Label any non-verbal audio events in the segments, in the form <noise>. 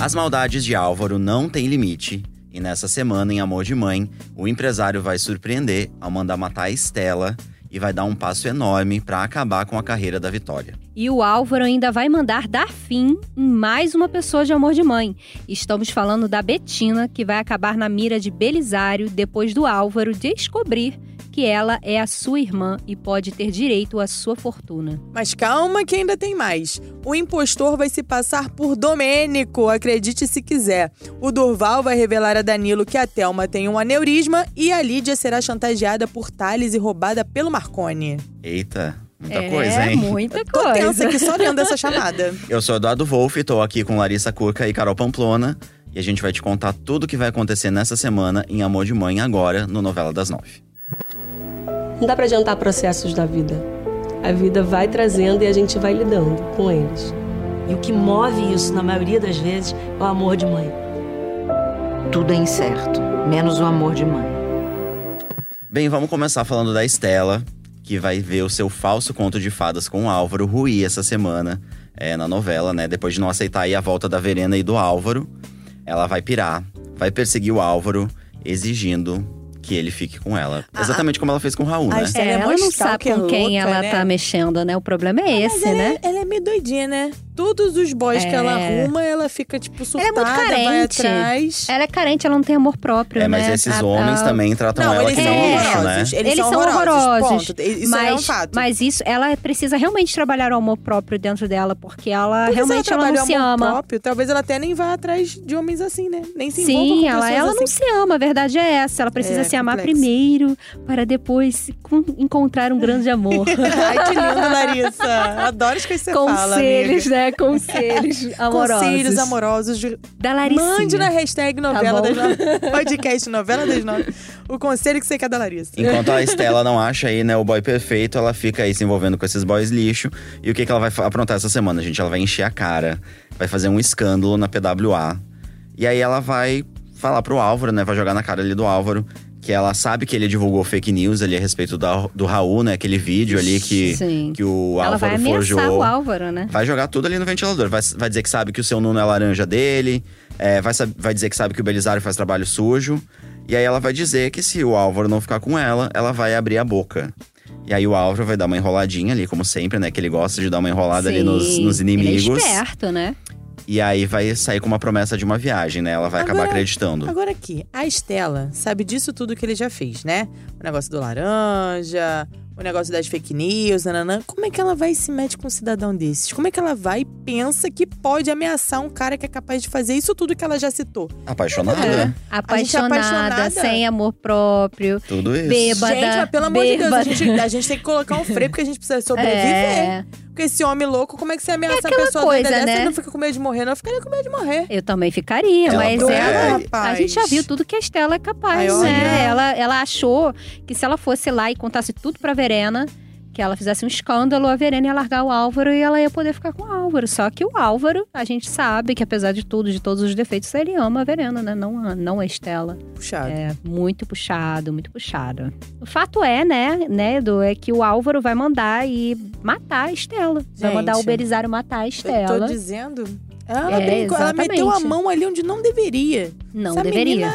As maldades de Álvaro não têm limite. E nessa semana, em Amor de Mãe, o empresário vai surpreender ao mandar matar a Estela e vai dar um passo enorme para acabar com a carreira da Vitória. E o Álvaro ainda vai mandar dar fim em mais uma pessoa de amor de mãe. Estamos falando da Betina, que vai acabar na mira de Belisário depois do Álvaro descobrir que ela é a sua irmã e pode ter direito à sua fortuna. Mas calma que ainda tem mais. O impostor vai se passar por Domênico, acredite se quiser. O Durval vai revelar a Danilo que a Thelma tem um aneurisma e a Lídia será chantageada por Thales e roubada pelo Marconi. Eita, muita é, coisa, hein? muita Tô coisa. tensa aqui só lendo essa chamada. <laughs> Eu sou Eduardo Wolff, tô aqui com Larissa Curca e Carol Pamplona. E a gente vai te contar tudo o que vai acontecer nessa semana em Amor de Mãe agora, no Novela das Nove. Não dá pra adiantar processos da vida. A vida vai trazendo e a gente vai lidando com eles. E o que move isso, na maioria das vezes, é o amor de mãe. Tudo é incerto, menos o amor de mãe. Bem, vamos começar falando da Estela, que vai ver o seu falso conto de fadas com o Álvaro ruir essa semana é, na novela, né? Depois de não aceitar aí a volta da Verena e do Álvaro, ela vai pirar, vai perseguir o Álvaro, exigindo que ele fique com ela. Exatamente como ela fez com o Raul, a né? É, é ela não sabe com quem louca, ela né? tá mexendo, né? O problema é Mas esse, ela, né? é, ela é meio doidinha, né? Todos os boys que ela É. arruma, ela fica, tipo, Ela surtada, é muito vai carente. atrás. Ela é carente, ela não tem amor próprio, É, mas né? esses A- homens a- também tratam Não, ela eles que são um lixo, né? Eles, Eles, são horrorosos. Isso mas, é um fato. Mas isso, ela precisa realmente trabalhar o amor próprio dentro dela, porque ela realmente ela, trabalha não se amor ama. Próprio, talvez ela até nem vá atrás de homens assim, né? Nem se Sim, com ela, ela assim. não se ama, a verdade é essa. Ela precisa É, se amar complexo. primeiro, para depois encontrar um grande amor. <laughs> Ai, que lindo, Larissa. Adoro que você fala, Conselhos, né? <laughs> Conselhos amorosos. Conselhos amorosos. de- Da Larissa. Mande na hashtag novela bom. das nove. <laughs> Podcast novela das nove. O conselho que você quer da Larissa. Enquanto a Estela não acha aí, né, o boy perfeito, ela fica aí se envolvendo com esses boys lixo. E o que, que ela vai aprontar essa semana, gente? Ela vai encher a cara, vai fazer um escândalo na PWA. E aí ela vai falar pro Álvaro, né? Vai jogar na cara ali do Álvaro. Que ela sabe que ele divulgou fake news ali a respeito da- do Raul, né? Aquele vídeo ali que, Sim. que o Ela vai Álvaro forjou. o Álvaro, né? Vai jogar tudo ali no ventilador. Vai, vai dizer que sabe que o seu Nuno é laranja dele. é, vai, vai dizer que sabe que o Belisário faz trabalho sujo. E aí ela vai dizer que se o Álvaro não ficar com ela, ela vai abrir a boca. E aí o Álvaro vai dar uma enroladinha ali, como sempre, né? Que ele gosta de dar uma enrolada ali nos, Sim, nos inimigos. Ele é esperto, né? E aí vai sair com uma promessa de uma viagem, né? Ela vai acabar Agora- acreditando. Agora aqui, a Estela sabe disso tudo que ele já fez, né? O negócio do laranja, o negócio das fake news, nananã. Como é que ela vai e se mete com um cidadão desses? Como é que ela vai e pensa que pode ameaçar um cara que é capaz de fazer isso tudo que ela já citou? Apaixonada? É. né? Apaixonada, apaixonada. sem amor próprio. Tudo isso. Bêbada. gente, mas pelo amor de Deus, a bêbada. gente, a gente tem que colocar um freio porque a gente precisa sobreviver. É, Porque esse homem louco, como é que você ameaça aquela a pessoa coisa, dessa né? e não fica com medo de morrer? Não, eu ficaria com medo de morrer. eu também ficaria, Ela mas ela. é, A gente já viu tudo que a Estela é capaz, Ai, né? Ela, ela achou que se ela fosse lá e contasse tudo pra Verena, que ela fizesse um escândalo, a Verena ia largar o Álvaro e ela ia poder ficar com o Álvaro. Só que o Álvaro, a gente sabe que apesar de tudo, de todos os defeitos, ele ama a Verena, né? Não a, não a Estela. Puxado. É muito puxado, muito puxado. O fato é, né, né, Edu, é que o Álvaro vai mandar e matar a Estela. Vai Gente, mandar o Belisário matar a Eu tô Estela. dizendo. Ela, É, brincou, ela meteu a mão ali onde não deveria. Não Essa deveria.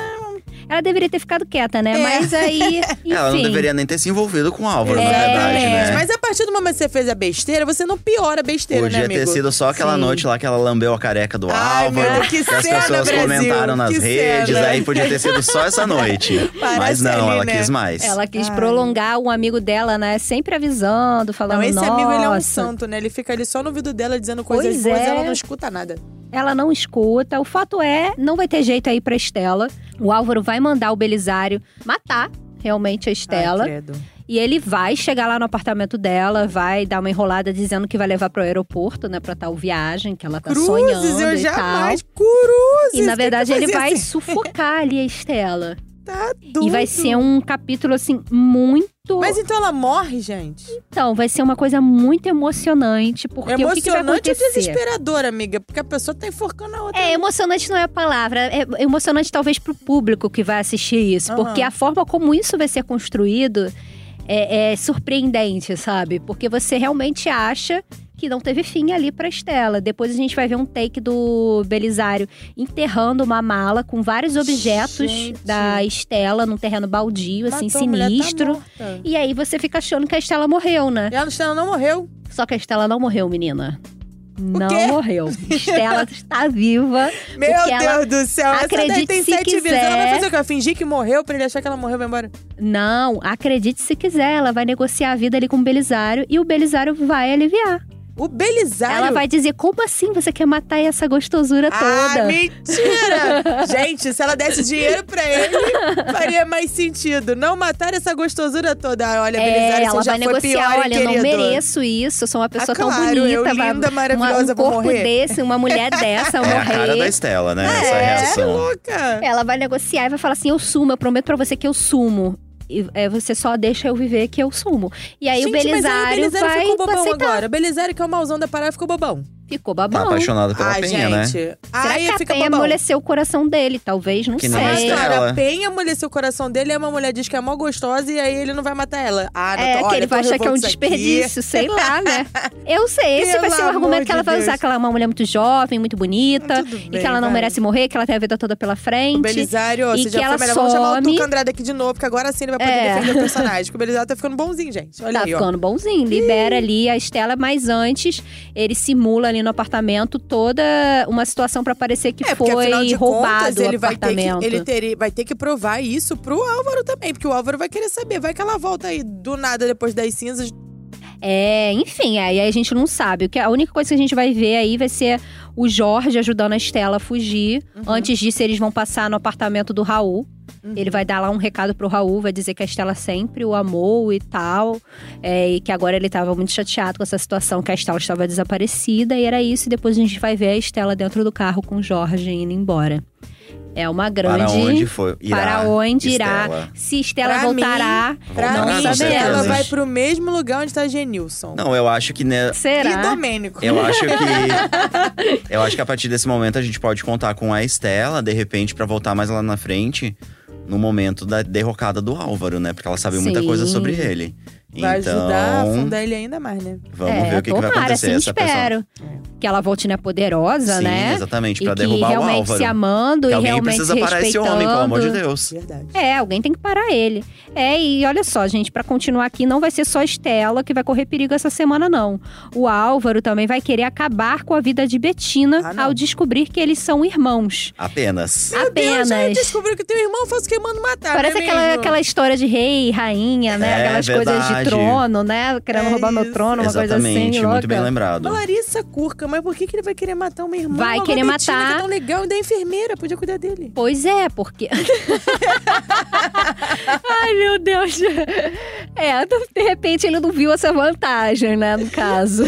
Ela deveria ter ficado quieta, né? É. Mas aí, <laughs> enfim. Ela não deveria nem ter se envolvido com o Álvaro, na É, verdade, né? Mas a partir do momento que você fez a besteira, você não piora a besteira, Podia né, amigo? ter sido só aquela Sim. noite lá que ela lambeu a careca do Ai, meu Álvaro. Deus, que as cena, pessoas Brasil, comentaram nas que redes, cena. aí podia ter sido só essa noite. <laughs> Parece Mas não, ali, ela né? quis mais. Ela quis Ai. prolongar um amigo dela, né? Sempre avisando, falando, Não, esse Nossa. amigo, ele é um santo, né? Ele fica ali só no ouvido dela dizendo coisas Pois boas é. e ela não escuta nada. Ela não escuta. O fato é, não vai ter jeito aí pra Estela. O Álvaro vai mandar o Belisário matar realmente a Estela. Ai, credo. E ele vai chegar lá no apartamento dela, vai dar uma enrolada dizendo que vai levar pro aeroporto, né, pra tal viagem que ela tá sonhando Cruzes, eu e jamais. tal. Cruzes. E na verdade ele vai assim. sufocar ali a <laughs> Estela. Tá doido. E vai ser um capítulo assim muito Mas então ela morre, gente? Então, vai ser uma coisa muito emocionante, porque o que, que vai Emocionante ou acontecer? desesperador, amiga? Porque a pessoa tá enforcando a outra. É, emocionante não é a palavra. É emocionante talvez pro público que vai assistir isso. Aham. Porque a forma como isso vai ser construído é, é surpreendente, sabe? Porque você realmente acha que não teve fim ali pra Estela. Depois a gente vai ver um take do Belisário enterrando uma mala com vários objetos Gente. da Estela num terreno baldio, assim, tá sinistro. morta. e aí você fica achando que a Estela morreu, né? E a Estela não morreu. Só que a Estela não morreu, menina. Não morreu. <laughs> Estela está viva. Meu Deus do céu. Essa daí acredite tem se sete vidas. Ela vai quiser. fazer o quê? Fingir que morreu pra ele achar que ela morreu e vai embora? Não, acredite se quiser, ela vai negociar a vida ali com o Belisário e o Belisário vai aliviar. O Belisário. Ela vai dizer: como assim você quer matar essa gostosura Ah, toda? mentira! <laughs> Gente, se ela desse dinheiro pra ele, faria mais sentido. Não matar essa gostosura toda. Ah, Olha, É, Belisário, ela você já vai foi negociar. pior, Olha, eu não mereço isso. Eu sou uma pessoa Ah, tão claro, bonita. eu vai- linda, maravilhosa, um vou corpo morrer. desse, uma mulher <laughs> dessa, eu É a cara da morrer. Estela, né? Essa É, que reação. louca. Ela vai negociar e vai falar assim: eu sumo, eu prometo pra você que eu sumo. É, você só deixa eu viver que eu sumo. E aí Gente, o mas aí Belisário, o Belisário vai ficou bobão aceitar. agora. O Belisário, que é o mauzão da parada, ficou bobão. Ficou Tá babão. apaixonado pela Ai, Penha, né? gente. Será Aí que a fica Penha bobão. amoleceu o coração dele? Talvez, não Que sei. Mas, cara, a Penha amoleceu o coração dele e uma mulher diz que é mó gostosa e aí ele não vai matar ela. Ah, não, É, tô, que olha, ele vai tô achar que é um isso aqui. desperdício, sei lá, né? <laughs> Eu sei, esse vai ser o argumento que ela vai Deus. usar, que ela é uma mulher muito jovem, muito bonita, Tudo e bem, que ela não vai. merece morrer, que ela tem a vida toda pela frente. O Belisário, E você que já ela foi melhor. Vamos chamar o some. Tuca Andrade aqui de novo, porque agora sim ele vai poder É. defender o <laughs> personagem. Porque o Belisário tá ficando bonzinho, gente. Olha Tá aí, ficando bonzinho, libera ali a Estela, mas antes ele simula ali no apartamento toda uma situação pra parecer que É, porque foi de roubado contas, ele vai ter, que, ele teria, vai ter que provar isso pro Álvaro também. Porque o Álvaro vai querer saber. Vai que ela volta aí do nada depois das cinzas. É, enfim, aí a gente não sabe. O que a única coisa que a gente vai ver aí vai ser o Jorge ajudando a Estela a fugir. Uhum. Antes disso, eles vão passar no apartamento do Raul. Uhum. Ele vai dar lá um recado pro Raul, vai dizer que a Estela sempre o amou e tal. é, e que agora ele tava muito chateado com essa situação, que a Estela estava desaparecida. E era isso. E depois a gente vai ver a Estela dentro do carro com o Jorge indo embora. É uma grande. Para onde foi? Irá, para onde irá? Estela. Se Estela Pra voltará. Pra mim, com ela certeza. vai pro mesmo lugar onde tá Genilson. Não, eu acho que né, Será? E Domênico. Eu acho que. <laughs> eu acho que a partir desse momento a gente pode contar com a Estela, de repente, pra voltar mais lá na frente, no momento da derrocada do Álvaro, né? Porque ela sabe muita Sim. coisa sobre ele. Vai então, ajudar a afundar ele ainda mais, né? vamos é, ver o que, que vai tomara, acontecer. assim Essa pessoa. espero. Que ela volte, né, poderosa, Sim, né? exatamente, E pra que derrubar o realmente Álvaro. se amando que e alguém realmente precisa parar esse homem, pelo amor de Deus. Verdade. É, alguém tem que parar ele. É, e olha só, gente, pra continuar aqui, não vai ser só a Estela que vai correr perigo essa semana, não. O Álvaro também vai querer acabar com a vida de Betina Ah, ao descobrir que eles são irmãos. Apenas. Meu Deus, já Apenas. descobriu que teu irmão faz queimando matar, Parece não é aquela, mesmo? aquela história de rei, rainha, né? É, Aquelas coisas de verdade. trono, né? Querendo É roubar meu isso. trono, uma coisa assim. Exatamente, muito bem lembrado. Larissa Curca, mas por que, que ele vai querer matar uma irmã? Vai Logo querer matar. Que é tão legal, e da enfermeira, podia cuidar dele. Pois é, porque. <laughs> Ai, meu Deus. É, de repente ele não viu essa vantagem, né, no caso.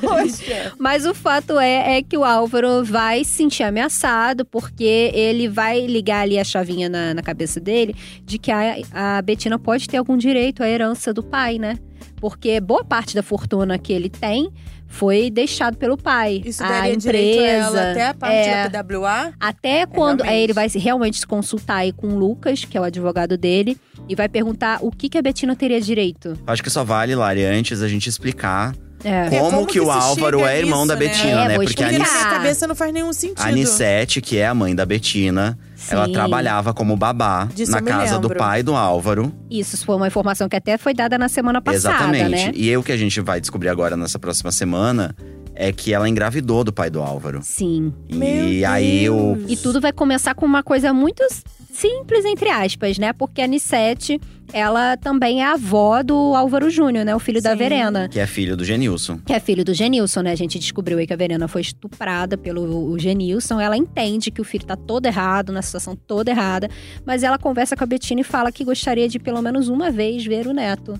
Poxa. Mas o fato é, é que o Álvaro vai se sentir ameaçado, porque ele vai ligar ali a chavinha na, na cabeça dele de que a, a Betina pode ter algum direito à herança do pai, né? Porque boa parte da fortuna que ele tem foi deixado pelo pai. Isso a daria empresa, direito a ela até a parte é, da PWA? até quando realmente. aí ele vai realmente se consultar aí com o Lucas, que é o advogado dele, e vai perguntar o que, que a Betina teria direito. Acho que só vale, Lari, antes a gente explicar É. É, como, como que, que o Álvaro é irmão nisso, da né? Betina, É, né? vou Porque a na. Anice- minha cabeça não faz nenhum sentido. a Anissete, que é a mãe da Betina, ela Sim. trabalhava como babá Disso na casa do lembro. pai do Álvaro. Isso foi uma informação que até foi dada na semana passada, Exatamente. né? E o que a gente vai descobrir agora nessa próxima semana é que ela engravidou do pai do Álvaro. Sim. Meu e aí o. E tudo vai começar com uma coisa muito simples, entre aspas, né? Porque a Anissete, ela também é avó do Álvaro Júnior, né? O filho da Sim. Verena. Que é filho do Genilson. Que é filho do Genilson, né? A gente descobriu aí que a Verena foi estuprada pelo Genilson. Ela entende que o filho tá todo errado, na situação toda errada. Mas ela conversa com a Betina e fala que gostaria de pelo menos uma vez ver o neto.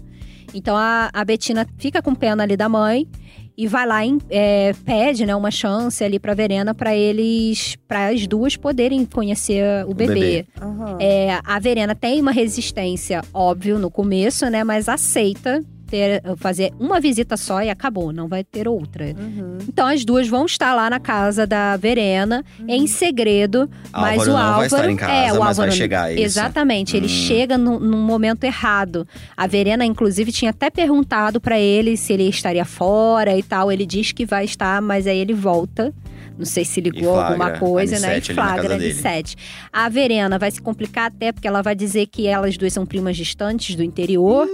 Então a, a Betina fica com pena ali da mãe e vai lá e é, pede né, uma chance ali pra Verena pra eles, para as duas poderem conhecer o bebê. bebê. Aham. É, a Verena tem uma resistência, óbvio, no começo, né? Mas aceita ter, fazer uma visita só e acabou, não vai ter outra. Uhum. Então as duas vão estar lá na casa da Verena, em segredo, mas Álvaro o não Álvaro. vai estar em casa, é, o mas vai Álvaro- chegar, é isso? Exatamente, ele Hum. chega no- num momento errado. A Verena, inclusive, tinha até perguntado pra ele se ele estaria fora e tal. Ele diz que vai estar, mas aí ele volta. Não sei se ligou flagra alguma coisa, a né? N7 E flagra dele. de sete. A Verena vai se complicar até porque ela vai dizer que elas duas são primas distantes do interior.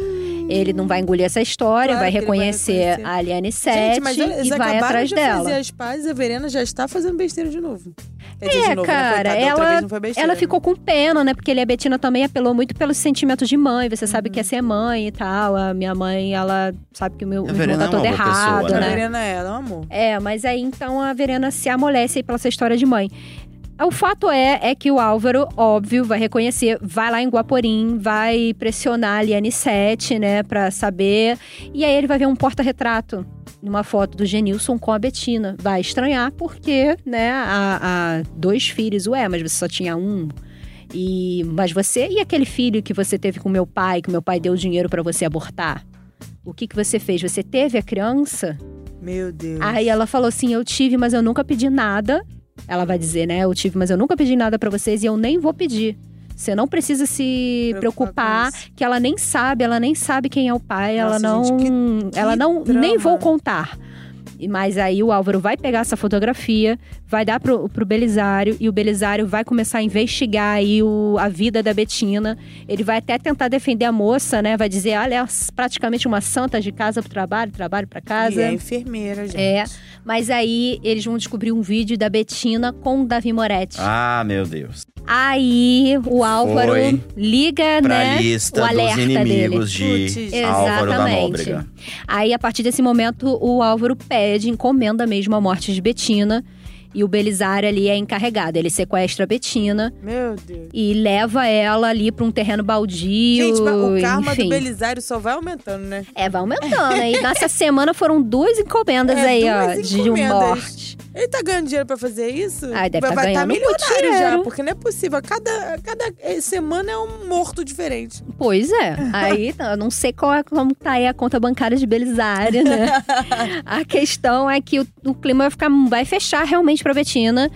Ele não vai engolir essa história, Claro vai ele vai reconhecer, reconhecer. a Aliane Sete Gente, mas eles e vai atrás de dela. fazer as pazes a Verena já está fazendo besteira de novo. É, de novo, cara, né? Da outra ela- besteira, Ela né? ficou com pena, né? Porque ele, a Betina também apelou muito pelos sentimentos de mãe. Você sabe Uhum. que é ser mãe e tal. A minha mãe, ela sabe que o meu, A irmão tá é todo pessoa, errado, A né? né? Verena é, ela é um amor. É, mas aí então a Verena se amolece pela essa história de mãe. O fato é, é que o Álvaro, óbvio, vai reconhecer, vai lá em Guaporim, vai pressionar a Liane Sete, né, pra saber. E aí ele vai ver um porta-retrato numa foto do Genilson com a Betina. Vai estranhar porque, né, a, a dois filhos, ué, mas você só tinha um. E, mas você e aquele filho que você teve com meu pai, que meu pai deu dinheiro pra você abortar? O que que você fez? Você teve a criança? Meu Deus. Aí ela falou assim: Eu tive, mas eu nunca pedi nada. Ela vai dizer, né? Eu tive, mas eu nunca pedi nada pra vocês e eu nem vou pedir. Você não precisa se Preocupar preocupar, que ela nem sabe, ela nem sabe quem é o pai, ela Nossa, não. gente, que- que ela não. drama. Nem vou contar. E- Mas aí o Álvaro vai pegar essa fotografia, vai dar pro, pro Belisário e o Belisário vai começar a investigar aí o, a vida da Betina. Ele vai até tentar defender a moça, né? Vai dizer, olha, ela é praticamente uma santa de casa pro trabalho, trabalho pra casa. E é enfermeira, gente. É. Mas aí eles vão descobrir um vídeo da Betina com o Davi Moretti. Ah, meu Deus. Aí o Álvaro Foi liga, Pra né? lista o dos alerta inimigos dele. de Putz. Álvaro da Exatamente. Nóbrega. Aí, a partir desse momento, o Álvaro pede, encomenda mesmo a morte de Betina. E o Belisário ali é encarregado. Ele sequestra a Betina Meu Deus. e leva ela ali pra um terreno baldio. Gente, mas o karma enfim. do Belisário só vai aumentando, né? É, vai aumentando. E nessa semana foram duas encomendas É, aí, duas ó, de encomendas. morte. Ele tá ganhando dinheiro pra fazer isso? Ah, deve vai tá vai ganhando muito milionário já, porque não é possível. Cada, cada eh, semana é um morto diferente. Pois é. Aí <laughs> eu não sei qual é, como tá aí a conta bancária de Belisário, né? <laughs> a questão é que o, o clima vai ficar vai fechar realmente pra Betina.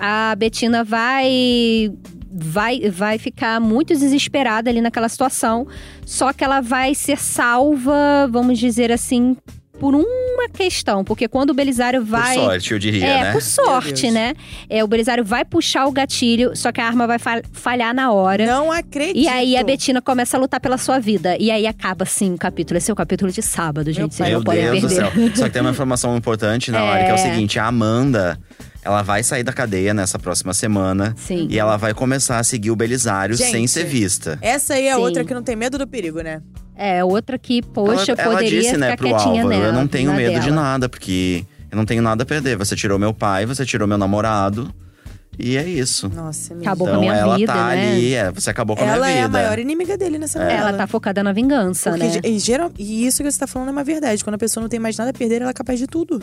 A Betina vai vai vai ficar muito desesperada ali naquela situação, só que ela vai ser salva, vamos dizer assim, por uma questão, porque quando o Belisário vai Por sorte, eu diria, é, né? por sorte, né? É, o Belisário vai puxar o gatilho, só que a arma vai fa- falhar na hora. Não acredito. E aí a Betina começa a lutar pela sua vida. E aí acaba assim o capítulo. Esse é o capítulo de sábado, gente. Vocês Meu não podem Deus do perder. céu. Só que tem uma <laughs> informação importante na hora, que é o É. seguinte: a Amanda, ela vai sair da cadeia nessa próxima semana. Sim. E ela vai começar a seguir o Belisário Gente, sem ser vista. Essa aí é Sim. outra que não tem medo do perigo, né? É, outra que, poxa, ela, ela poderia disse, ficar né, pro quietinha Álvaro: nela. eu não tenho medo de dela. nada, porque eu não tenho nada a perder. Você tirou meu pai, você tirou meu namorado. E é isso. Nossa, amiga. Acabou com a então minha ela vida, tá né? ali, é, você acabou com a Ela minha é a vida. maior inimiga dele nessa novela. Ela tá focada na vingança, Porque, né? e, geral, e isso que você tá falando é uma verdade. Quando a pessoa não tem mais nada a perder, ela é capaz de tudo.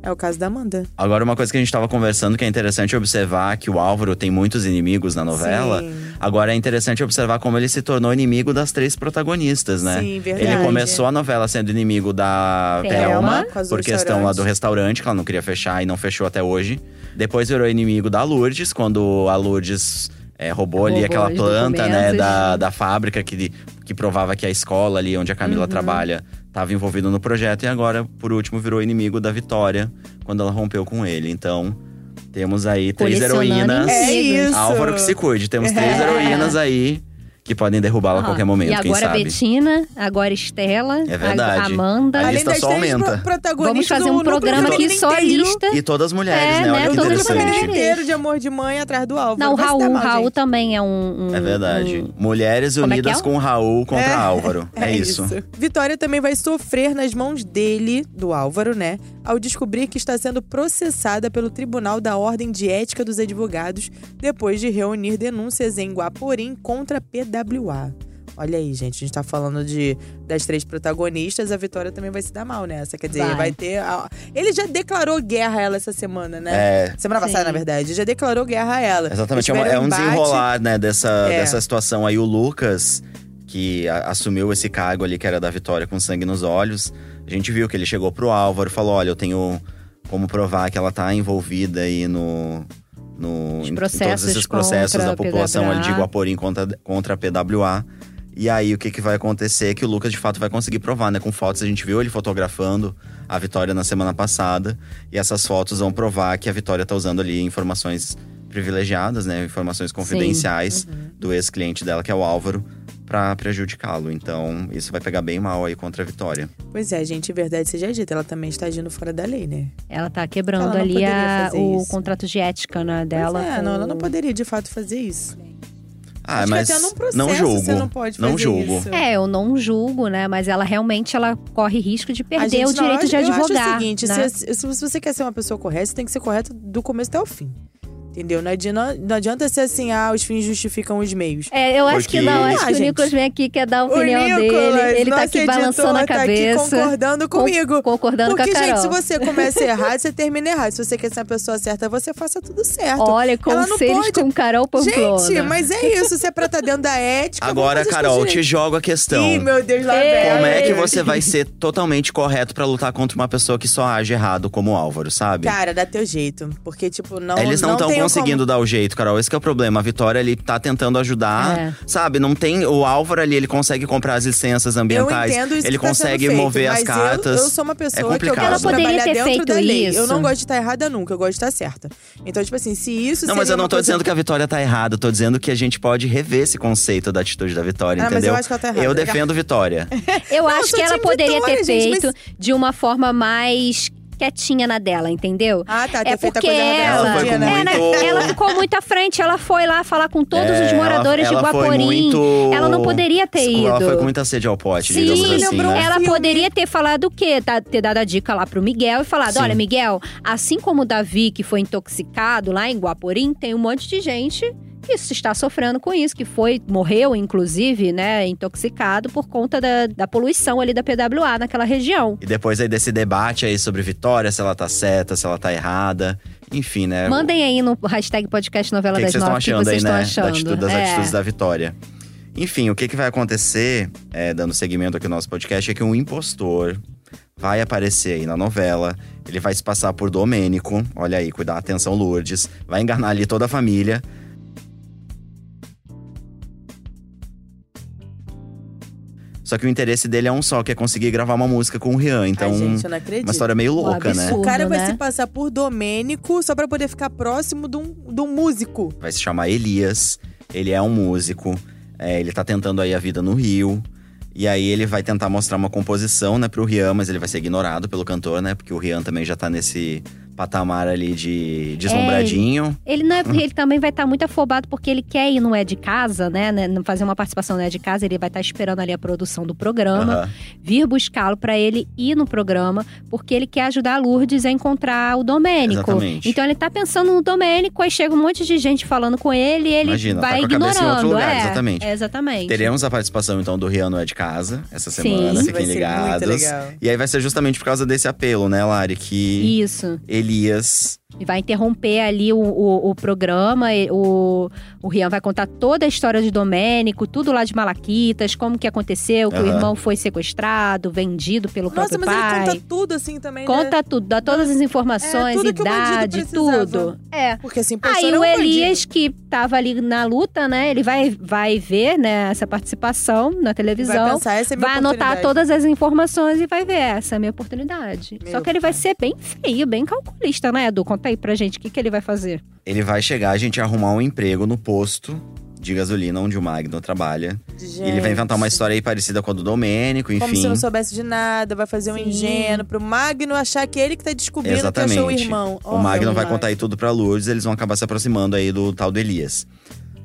É o caso da Amanda. Agora, uma coisa que a gente tava conversando que é interessante observar que o Álvaro tem muitos inimigos na novela. Sim. Agora é interessante observar como ele se tornou inimigo das três protagonistas, né? Sim, verdade. Ele começou a novela sendo inimigo da Thelma, por questão lá do restaurante, que ela não queria fechar e não fechou até hoje. Depois virou inimigo da Lourdes, quando a Lourdes é, roubou, ali aquela planta, né, da, da fábrica que, que provava que a escola ali onde a Camila Uhum. trabalha estava envolvido no projeto. E agora, por último, virou inimigo da Vitória, quando ela rompeu com ele. Então, temos aí três heroínas. É isso. Álvaro que se cuide. Temos três É. heroínas aí que podem derrubá-la a qualquer momento, E quem agora a sabe. Betina, agora Estela, É verdade. a Amanda. A Além lista das só três aumenta. pro- protagonistas Vamos fazer do um programa aqui só inteiro. lista. E todas mulheres, É, né? né? Olha que O Todas feminino mulheres. inteiro de amor de mãe atrás do Álvaro. Não, o Vai se dar Raul. mal, Raul gente. também é um. um- É verdade. um- Mulheres Como é que unidas é? com o Raul contra É. Álvaro. <laughs> É, isso. Vitória também vai sofrer nas mãos dele, do Álvaro, né? Ao descobrir que está sendo processada pelo Tribunal da Ordem de Ética dos Advogados depois de reunir denúncias em Guaporim contra a PWA. Olha aí, gente, a gente tá falando de das três protagonistas, a Vitória também vai se dar mal nessa. Quer dizer, Vai. vai, ter. a- Ele já declarou guerra a ela essa semana, né? É, Semana passada, Sim. na verdade. Já declarou guerra a ela. exatamente. É, uma- é um embate. desenrolar, né, dessa, É. dessa situação aí. O Lucas, que a- assumiu esse cargo ali que era da Vitória com sangue nos olhos, a gente viu que ele chegou pro Álvaro e falou: olha, eu tenho como provar que ela tá envolvida aí no. No, em todos esses processos da a população ali de PWA. Guaporim contra, contra a PWA. E aí, o que, que vai acontecer? é Que o Lucas, de fato, vai conseguir provar, né? Com fotos, a gente viu ele fotografando a Vitória na semana passada. E essas fotos vão provar que a Vitória tá usando ali informações privilegiadas, né? Informações confidenciais do ex-cliente dela, que é o Álvaro, pra prejudicá-lo. Então, isso vai pegar bem mal aí contra a Vitória. Pois é, gente, verdade seja dita, ela também está agindo fora da lei, né? Ela tá quebrando Ela não ali a- o isso. contrato de ética né, dela. Pois é, com- não, ela não poderia de fato fazer isso. Ah, Acho que mas até num processo não julgo. você não pode não fazer julgo. isso. É, eu não julgo, né? Mas ela realmente ela corre risco de perder gente o não- direito de eu acho- advogar. Eu acho o seguinte, né? se, se você quer ser uma pessoa correta, você tem que ser correto do começo até o fim. Entendeu? Não adianta, não adianta ser assim, ah, os fins justificam os meios. É, eu acho Porque- que não. Acho Ah, que o gente. Nicolas vem aqui quer dar a opinião o dele. Nicolas, Ele tá aqui balançando a tá aqui cabeça. concordando con- comigo. concordando Porque, com a Carol. gente, se você começa errado, <laughs> você termina errado. Se você quer ser uma pessoa certa, você faça tudo certo. Olha, Ela não conselhos pode- com Carol Pamplona. Gente, mas é isso. Se é pra estar dentro da ética. Agora, Carol, te jogo a questão. Ih, meu Deus, lá Ei, vem. Como é que você vai ser totalmente correto pra lutar contra uma pessoa que só age errado, como o Álvaro, sabe? Cara, dá teu jeito. Porque, tipo, não. Eles não estão tenho conseguindo dar o jeito, Carol. Esse que é o problema. A Vitória ali tá tentando ajudar, É. sabe? Não tem. O Álvaro ali, ele consegue comprar as licenças Eu ambientais. entendo isso ele que tá consegue feito, mover as mas eu- cartas. Eu, sou uma pessoa é que eu complicado. gosto de trabalhar ter dentro feito da lei. isso. Eu não gosto de estar errada nunca, eu gosto de estar certa. Então, tipo assim, se isso Não, mas eu não tô dizendo que a Vitória tá errada. Eu tô dizendo que a gente pode rever esse conceito da atitude da Vitória, Ah, mas entendeu? eu acho que ela tá errada. Eu defendo Vitória. Eu Não, acho eu que ela poderia Vitória, ter gente, feito mas- de uma forma mais quietinha na dela, entendeu? Ah, tá. Ter É feito a porque coisa ela, Ela foi com é, né, muito- ela ficou muito à frente, ela foi lá falar com todos É, os moradores ela, de ela Guaporim. muito... Ela não poderia ter ido. Ela foi com muita sede ao pote, Sim, assim, né? ela filme. poderia ter falado o quê? Tá- ter dado a dica lá pro Miguel e falado: Sim. olha, Miguel, assim como o Davi, que foi intoxicado lá em Guaporim, tem um monte de gente que está sofrendo com isso, que foi, morreu, inclusive, né, intoxicado por conta da, da poluição ali da PWA naquela região. E depois aí desse debate aí sobre Vitória, se ela tá certa, se ela tá errada. Enfim, né? Mandem aí no hashtag podcast novela que, que das vocês estão nove que achando vocês aí, estão né? achando. Da atitude, das É. atitudes da Vitória. Enfim, o que, que vai acontecer, é, dando seguimento aqui no nosso podcast, é que um impostor vai aparecer aí na novela. Ele vai se passar por Domênico. Olha aí, cuidar, atenção, Lourdes. Vai enganar ali toda a família. Só que o interesse dele é um só, que é conseguir gravar uma música com o Rian. Então, Ai, gente, eu não acredito. uma história meio louca, né? absurdo. O cara vai né? se passar por Domênico só pra poder ficar próximo de um, de um músico. vai se chamar Elias. Ele é um músico. é, ele tá tentando aí a vida no Rio. E aí ele vai tentar mostrar uma composição, né, pro Rian, mas ele vai ser ignorado pelo cantor, né? Porque o Rian também já tá nesse patamar ali de deslumbradinho. Ele, não é- ele também vai estar muito afobado porque ele quer ir no É de Casa, né? né, não Fazer uma participação no É de Casa. Ele vai estar esperando ali a produção do programa, Aham. vir buscá-lo pra ele ir no programa, porque ele quer ajudar a Lourdes a encontrar o Domênico. Exatamente. Então ele tá pensando no Domênico, aí chega um monte de gente falando com ele e ele Imagina, tá vai com a cabeça em ignorando. outro lugar, é, exatamente. é, exatamente. Teremos a participação, então, do Rian no É de Casa essa Sim. semana. Isso Fiquem vai ser muito ligados. legal. E aí vai ser justamente por causa desse apelo, né, Lari? Que Isso. Elias E vai interromper ali o, o, o programa. O, o Rian vai contar toda a história de Domênico, tudo lá de Malaquitas, como que aconteceu, que o irmão foi sequestrado, vendido pelo Nossa, próprio mas pai. ele conta tudo assim também, né? Conta tudo, dá todas as informações, É, idade, tudo. É. Porque assim, Aí o Elias, bandido. que tava ali na luta, né? Ele vai, vai ver né, essa participação na vai televisão. pensar, essa é minha Vai anotar todas as informações e vai ver. Essa é a minha oportunidade. Meu Só que ele vai ser bem feio, bem calculista, né, Edu? Conta aí pra gente o que, que ele vai fazer. ele vai chegar, a gente arrumar um emprego no posto de gasolina onde o Magno trabalha. E ele vai inventar uma Gente, história aí parecida com a do Domênico, enfim. Como se não soubesse de nada, vai fazer um Sim. ingênuo pro Magno achar que ele que tá descobrindo Exatamente. que achou o irmão. o Magno Oh, vai contar aí tudo pra Lourdes, eles vão acabar se aproximando aí do tal do Elias.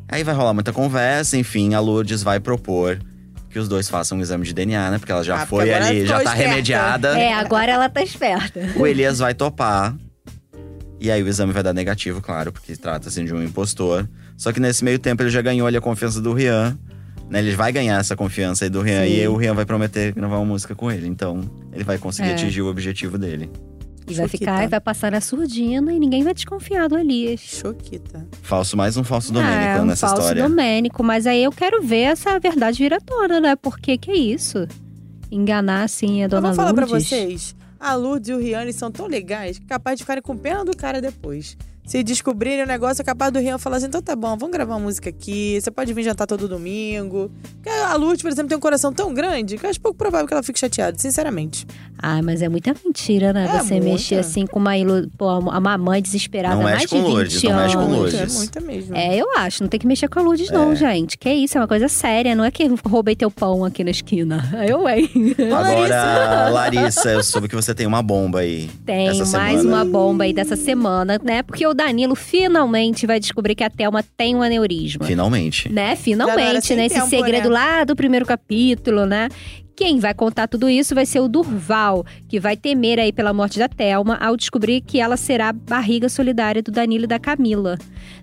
Aí vai rolar muita conversa, enfim, a Lourdes vai propor que os dois façam um exame de DNA, né? Porque ela já Ah, foi ali, já tá esperta. remediada. É, agora ela tá esperta. O Elias vai topar. E aí o exame vai dar negativo, claro, porque trata-se de um impostor. Só que nesse meio tempo ele já ganhou ali a confiança do Rian. Né? Ele vai ganhar essa confiança aí do Rian. Sim. E aí o Rian vai prometer gravar uma música com ele. Então ele vai conseguir É. atingir o objetivo dele. E vai Choquita. ficar, e vai passar na surdina e ninguém vai desconfiar do Elias. Choquita. Falso, mais um falso Domênico Ah, é um nessa falso história. Domênico, mas aí eu quero ver essa verdade vir à tona, né? Porque que é isso? Enganar, assim, a Eu dona vou falar pra Lourdes? vocês. A Lourdes e o Riane são tão legais que capaz de ficarem com pena do cara depois. Se descobrirem o negócio, é capaz do Rian falar assim: então tá bom, vamos gravar uma música aqui. Você pode vir jantar todo domingo. Porque a Lourdes, por exemplo, tem um coração tão grande que eu acho pouco provável que ela fique chateada, sinceramente. Ah, mas é muita mentira, né? É Você muita. mexer assim com uma, ilu... Pô, uma mamãe desesperada Não há mexe mais de com 20 Lourdes, não anos. mexe com Lourdes. é muita mesmo. É, eu acho. Não tem que mexer com a Lourdes, não, É. gente. Que isso, é uma coisa séria. Não é que roubei teu pão aqui na esquina. <laughs> Eu, hein? Agora, <laughs> Larissa, eu soube que você tem uma bomba aí. Tem essa mais semana. uma bomba aí dessa semana, né? Porque o Danilo finalmente vai descobrir que a Thelma tem um aneurisma. Finalmente. Né? Finalmente, né? Esse tempo, segredo né? lá do primeiro capítulo, né? Quem vai contar tudo isso vai ser o Durval, que vai temer aí pela morte da Thelma ao descobrir que ela será a barriga solidária do Danilo e da Camila,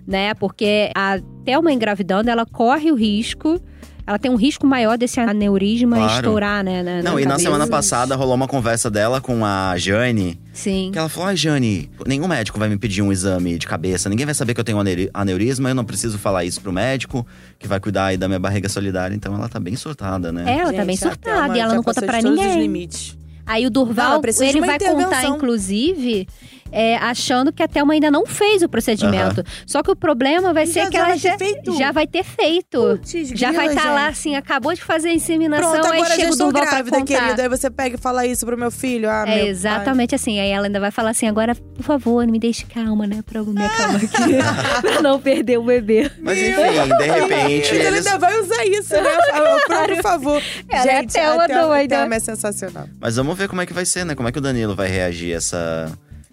né? Porque a Thelma engravidando, ela corre o risco, ela tem um risco maior desse aneurisma Claro. estourar, né? na- Não, e na cabeça. semana passada rolou uma conversa dela com a Jane, Sim. que ela falou: Ai, Jane, nenhum médico vai me pedir um exame de cabeça, ninguém vai saber que eu tenho aneu- aneurisma, eu não preciso falar isso pro médico, que vai cuidar aí da minha barriga solidária. Então ela tá bem surtada, né? Ela tá bem Gente, surtada e ela não conta os ninguém. limites. Aí o Não, Durval, de ele vai contar, inclusive, é, achando que a Thelma ainda não fez o procedimento. Só que o problema vai E ser já- que já ela já, já vai ter feito. Putz, já vai estar lá, gente. assim, acabou de fazer a inseminação, Pronto, aí chega o estou Durval pra grávida, contar. querido. Aí você pega e fala isso pro meu filho. Ah, meu É pai. exatamente assim. Aí ela ainda vai falar assim: agora, por favor, me deixe calma, né? Pra eu me acalmar aqui. <laughs> pra não perder o bebê. Mas enfim, de repente. Ele eles... ainda vai usar isso, né? <laughs> Por favor. Ela é Gente, Thelma a Thelma, doida. a Thelma é sensacional. Mas vamos ver como é que vai ser, né? Como é que o Danilo vai reagir a essa,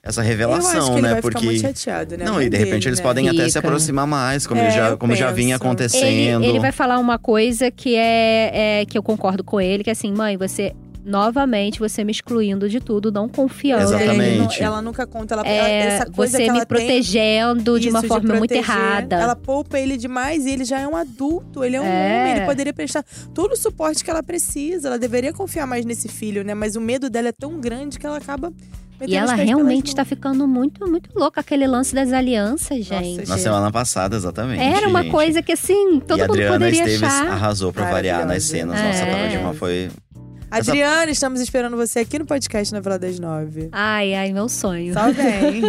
essa revelação, né? Porque. muito chateado, né? Não, e de repente dele, eles né? podem até se Fica. aproximar mais, como, É, já, como já vinha acontecendo. Ele, ele vai falar uma coisa que é, é que eu concordo com ele, que é assim, mãe, você novamente você me excluindo de tudo, não confiando. Exatamente. Ela nunca conta, ela, É, essa coisa você que me ela tem, protegendo de uma forma muito proteger. errada. Ela poupa ele demais e ele já é um adulto, ele é um É. homem, ele poderia prestar todo o suporte que ela precisa. Ela deveria confiar mais nesse filho, né? Mas o medo dela é tão grande que ela acaba E ela realmente tá mãos. ficando muito, muito louca. Aquele lance das alianças, Nossa, gente. Na semana passada, exatamente. Era uma gente. coisa que, assim, todo e mundo Adriana poderia Esteves achar. arrasou pra variar nas cenas. Nossa, É. a Dilma foi. Essa- Adriana, estamos esperando você aqui no podcast Novela das Nove. Ai, ai, meu sonho. Só vem.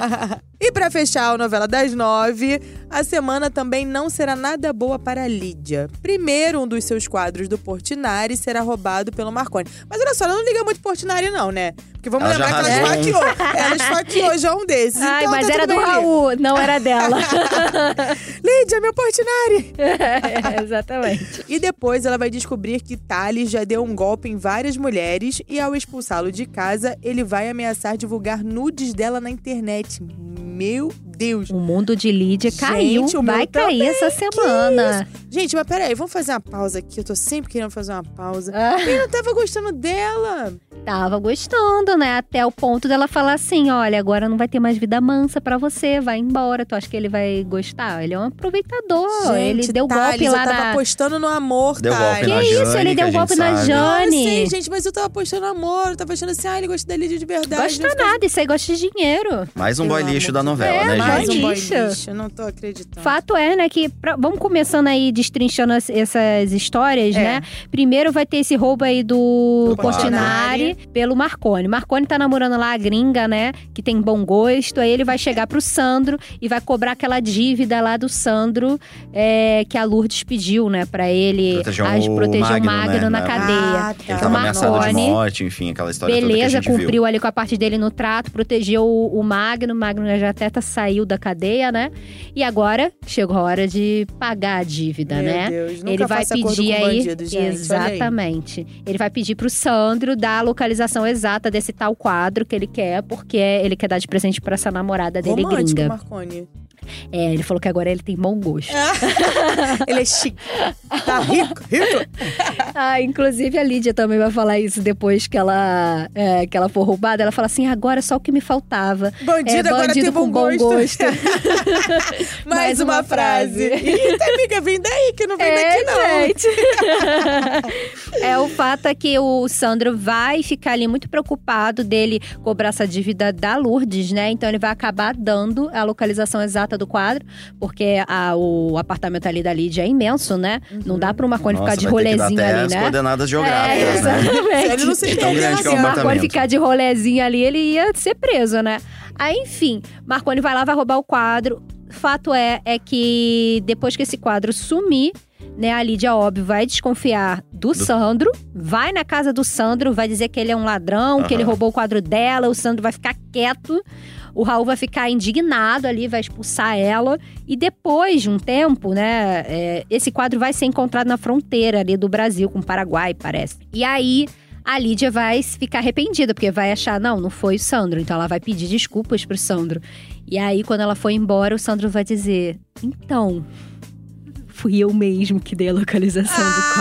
<laughs> e pra fechar a novela das nove, a semana também não será nada boa para a Lídia. Primeiro, um dos seus quadros do Portinari será roubado pelo Marconi. Mas olha só, ela não liga muito pro Portinari, não, né? Porque vamos Ela lembrar que ela um. esfaqueou. Ela esfaqueou já um desses. Ai, então mas tá era do bem. Raul, não era dela. <laughs> Lídia, meu Portinari! É, <laughs> exatamente. E depois ela vai descobrir que Thales já deu um golpe em várias mulheres e ao expulsá-lo de casa, ele vai ameaçar divulgar nudes dela na internet. Meu Deus! O mundo de Lídia caiu. Gente, o meu vai cair também, essa semana. Gente, mas peraí, vamos fazer uma pausa aqui. Eu tô sempre querendo fazer uma pausa. Ah, Eu não tava gostando dela. tava gostando, né? Até o ponto dela falar assim: olha, agora não vai ter mais vida mansa pra você, vai embora. Tu acha que ele vai gostar? Ele é um aproveitador. ele Gente, deu Thales, golpe lá eu tava na. apostando no amor, Deu golpe Que na isso? Jane, Ele que deu golpe na sabe. Ah, eu Jane. sei, gente, mas eu tava apostando no amor. Eu tava achando assim, ah, ele gosta da Lídia de verdade. Gosta Eu nada, isso aí gosta de dinheiro. Mais um Pelo boy lixo da Deus. novela, É, né, Mais um boy lixo. Eu não tô acreditando. Fato é, né, que pra- vamos começando aí destrinchando as- essas histórias, É. né? Primeiro vai ter esse roubo aí do Do Portinari pelo Marconi. Marconi tá namorando lá a gringa, né? Que tem bom gosto. Aí ele vai chegar pro Sandro e vai cobrar aquela dívida lá do Sandro é, que a Lourdes pediu, né? Pra ele Proteger as- o proteger o Magno, Magno né, na na- cadeia. Ah, tá. Ele tava ameaçado de Marconi. morte, enfim, aquela história toda que a Beleza, gente viu. cumpriu ali com a parte dele no trato, protegeu o, o Magno, o Magno já até tá- saiu da cadeia, né? E agora chegou a hora de pagar a dívida, Meu né? Deus, Ele vai pedir aí. bandido, gente, exatamente. Ele vai pedir pro Sandro dar a localização exata desse tal quadro que ele quer, porque ele quer dar de presente pra essa namorada dele Romântico, gringa. Marconi. É, ele falou que agora ele tem bom gosto. <laughs> Ele é chique. Tá rico, rico. Ah, inclusive a Lídia também vai falar isso depois que ela, é, que ela for roubada. Ela fala assim: agora é só o que me faltava. Bandido, é, agora bandido tem com bom bom gosto. gosto. <laughs> <laughs> Mais, uma, frase. Eita, amiga, vem daí, que não vem daqui, não. É, gente. é, o fato é que o Sandro vai ficar ali muito preocupado dele cobrar essa dívida da Lourdes, né? Então ele vai acabar dando a localização exata do quadro, porque a- o apartamento ali da Lídia é imenso, né? Não dá para o Marconi ficar de rolezinho ali, as né? coordenadas É, geográficas, né? exatamente. Ele não se Tão grande que é o Marconi apartamento. ficar de rolezinho ali, ele ia ser preso, né? Aí, enfim, Marconi vai lá, vai roubar o quadro. Fato é, é que depois que esse quadro sumir, né, a Lídia, óbvio, vai desconfiar do, Sandro, vai na casa do Sandro, vai dizer que ele é um ladrão, que ele roubou o quadro dela, o Sandro vai ficar quieto. O Raul vai ficar indignado ali, vai expulsar ela. E depois de um tempo, né, é, esse quadro vai ser encontrado na fronteira ali do Brasil com o Paraguai, parece. E aí a Lídia vai ficar arrependida, porque vai achar, não, não foi o Sandro. Então ela vai pedir desculpas pro Sandro. E aí, quando ela for embora, o Sandro vai dizer: Então, fui eu mesmo que dei a localização do Ah!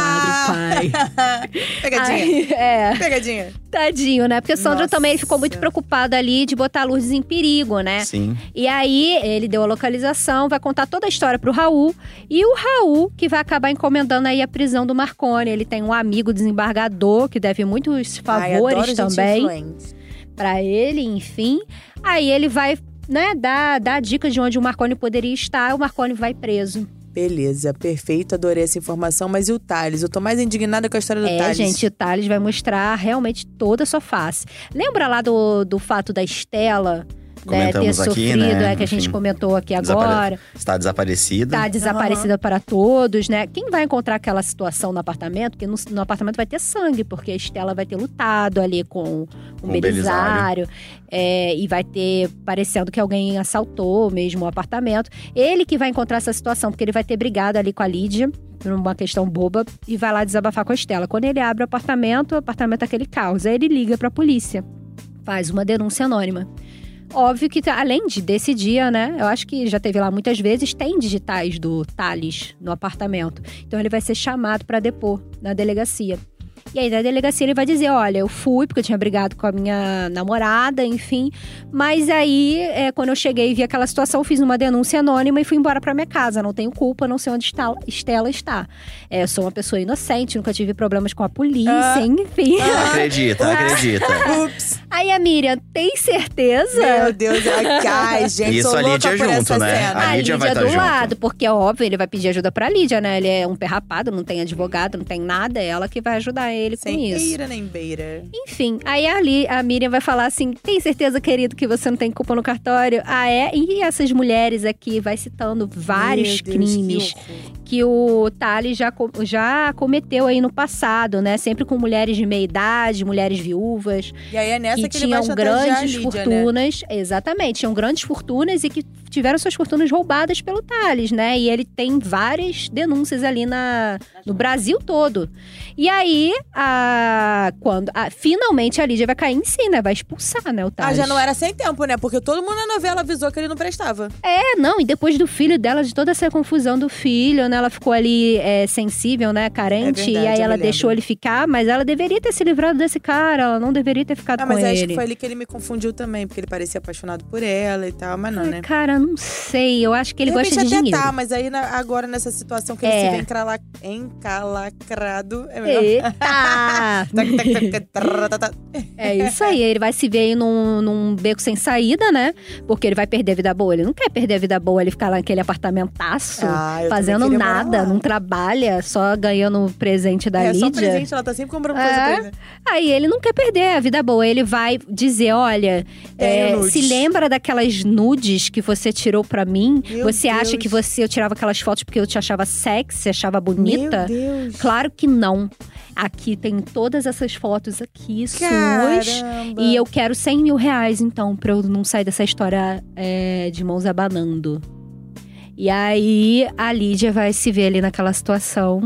quadro, pai. <laughs> Pegadinha. Aí, é, Pegadinha. tadinho, né? Porque o Sandro Nossa. também ficou muito preocupado ali de botar a Lourdes em perigo, né? Sim. E aí, ele deu a localização, vai contar toda a história pro Raul. E o Raul, que vai acabar encomendando aí a prisão do Marconi. Ele tem um amigo desembargador que deve muitos Ai, favores gente também pra ele, enfim. Aí ele vai, né, dar, dar dicas de onde o Marconi poderia estar. O Marconi vai preso. Beleza, perfeito, adorei essa informação. Mas e o Thales? Eu tô mais indignada com a história do É, Thales. gente, o Thales vai mostrar realmente toda a sua face. Lembra lá do, do fato da Estela, né, ter Comentamos aqui, sofrido, né? é, que a gente Enfim, comentou aqui desapare- agora. Está desaparecida. Tá desaparecida para todos, né? Quem vai encontrar aquela situação no apartamento? Porque no, no apartamento vai ter sangue, porque a Estela vai ter lutado ali com, com Com o Belisário. é, e vai ter parecendo que alguém assaltou mesmo o apartamento. Ele que vai encontrar essa situação, porque ele vai ter brigado ali com a Lídia. Por uma questão boba, e vai lá desabafar com a Estela. Quando ele abre o apartamento, o apartamento é aquele caos. Aí ele liga pra polícia, faz uma denúncia anônima. Óbvio que, tá- além de, desse dia, né? Eu acho que já teve lá muitas vezes, tem digitais do Thales no apartamento. Então ele vai ser chamado para depor na delegacia. E aí, na delegacia, ele vai dizer: Olha, eu fui porque eu tinha brigado com a minha namorada, enfim. Mas aí, é, quando eu cheguei e vi aquela situação, eu fiz uma denúncia anônima e fui embora para minha casa. Não tenho culpa, não sei onde está, Estela está. É, eu sou uma pessoa inocente, nunca tive problemas com a polícia, Ah. enfim. Acredita, acredita. <laughs> Ups, Aí a Miriam, tem certeza? meu Deus. Ai, ai, gente, <laughs> Isso sou a Lídia por junto, essa né? cena. A A Lídia Lídia, vai tá do junto. lado, porque é óbvio, ele vai pedir ajuda pra Lídia, né? Ele é um perrapado, não tem advogado, não tem nada, é ela que vai ajudar ele com Sem isso. beira nem beira. Enfim, aí a, Li- a Miriam vai falar assim: tem certeza, querido, que você não tem culpa no cartório? Ah, é? E essas mulheres aqui, vai citando vários Deus, que crimes horror. que o Thales já, já cometeu aí no passado, né? Sempre com mulheres de meia idade, mulheres viúvas E aí é nessa que, que, tinham grandes Lídia, né? fortunas, exatamente, tinham grandes fortunas e que tiveram suas fortunas roubadas pelo Thales, né? E ele tem várias denúncias ali na, no Brasil todo. E aí, a, quando a- finalmente a Lídia vai cair em si, né? Vai expulsar, né, o Ah, Thales. já não era sem tempo, né? Porque todo mundo na novela avisou que ele não prestava. É, não, e depois do filho dela, de toda essa confusão do filho, né? Ela ficou ali é, sensível, né? Carente, É verdade, e aí ela deixou lembro. ele ficar, mas ela deveria ter se livrado desse cara, ela não deveria ter ficado Ah, com mas acho ele. que foi ali que ele me confundiu também, porque ele parecia apaixonado por ela e tal, mas não, Ai, né? Cara, não sei. Eu acho que ele de gosta de até dinheiro. tá, mas aí na- agora nessa situação que ele É. se vê encrala- encalacrado. É melhor. Tá, <laughs> tá. é isso aí. Ele vai se ver aí num, num beco sem saída, né? Porque ele vai perder a vida boa. Ele não quer perder a vida boa, ele ficar lá naquele apartamentaço, Ah, fazendo nada, não trabalha, só ganhando o presente da É só Lídia. presente, ela tá sempre comprando coisa É. pra ele. né? Aí ele não quer perder a vida boa. Ele vai dizer: olha, é, se lembra daquelas nudes que você tirou pra mim? Meu você acha Deus. que você eu tirava aquelas fotos porque eu te achava sexy, achava bonita? Claro que não. Aqui tem todas essas fotos aqui suas. Caramba. E eu quero 100 mil reais, então, pra eu não sair dessa história é, de mãos abanando. E aí a Lídia vai se ver ali naquela situação.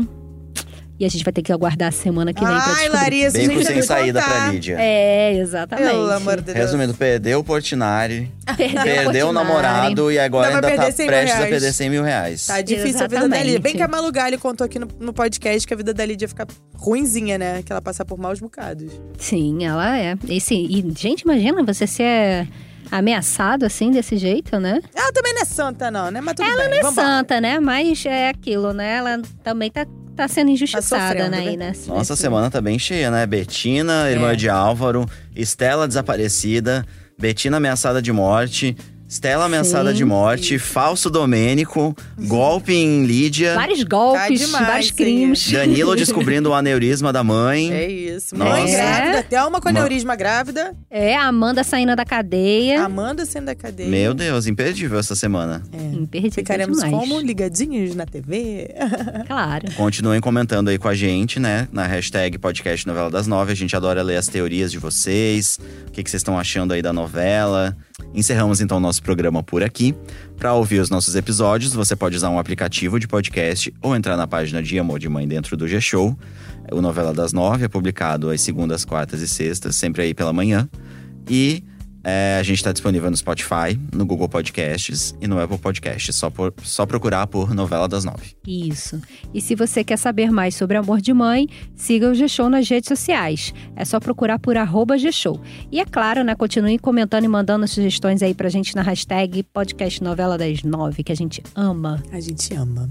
E a gente vai ter que aguardar a semana que vem pra Ai, descobrir. Larissa, a Beco gente sem saída contar. pra Lídia. É, exatamente. Pelo amor de Deus. Resumindo, perdeu o Portinari, <laughs> Perdeu, perdeu o Portinari. namorado e agora Ainda tá perder 100 mil prestes a reais. perder 100 mil reais. Tá difícil a vida da Exatamente. Lídia. Bem que a Malu Gali contou aqui no, no podcast que a vida da Lídia fica ruinzinha, né? Que ela passa por maus bocados. Sim, ela é. Esse, e, gente, imagina você ser ameaçado assim, desse jeito, né? Ela também não é santa, não, né? Mas tudo Ela bem. não é vambora. santa, né? Mas é aquilo, né? Ela também tá, tá sendo injustiçada, sofrendo, né? né? aí nesse- Nossa nesse- semana tá bem cheia, né? Betina, irmã É. de Álvaro, Estela desaparecida, Betina ameaçada de morte, Estela ameaçada Sim. de morte, falso Domênico, golpe em Lídia, Vários golpes, Tá demais, vários crimes. Danilo <laughs> descobrindo o aneurisma da mãe. É isso. Mãe grávida, até uma com Ma- aneurisma grávida. É, a Amanda saindo da cadeia. Amanda sendo da cadeia. Meu Deus, imperdível essa semana. É. Imperdível Ficaremos demais. como? Ligadinhos na TV? <laughs> Claro. Continuem comentando aí com a gente, né? Na hashtag podcast Novela das Nove. A gente adora ler as teorias de vocês. O que, que vocês estão achando aí da novela. Encerramos então nosso programa por aqui. Para ouvir os nossos episódios, você pode usar um aplicativo de podcast ou entrar na página de Amor de Mãe dentro do G-Show. O Novela das Nove é publicado às segundas, quartas e sextas, sempre aí pela manhã. E é, a gente está disponível no Spotify, no Google Podcasts e no Apple Podcasts. Só, por, só procurar por Novela das Nove. Isso. E se você quer saber mais sobre Amor de Mãe, siga o G-Show nas redes sociais. É só procurar por arroba G-Show. E é claro, né, continue comentando e mandando sugestões aí pra gente na hashtag podcast novela das nove, que a gente ama. A gente ama.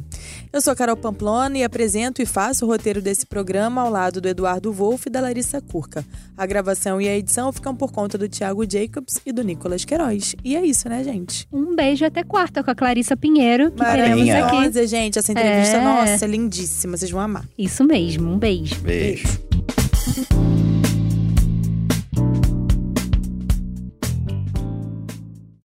Eu sou a Carol Pamplona e apresento e faço o roteiro desse programa ao lado do Eduardo Wolff e da Larissa Curca. A gravação e a edição ficam por conta do Thiago Jacobs e do Nicolas Queiroz. E é isso, né, gente? Um beijo até quarta com a Clarissa Pinheiro, que teremos aqui. Gente. Essa entrevista, É. nossa, lindíssima. Vocês vão amar. Isso mesmo, um beijo. Beijo. Beijo.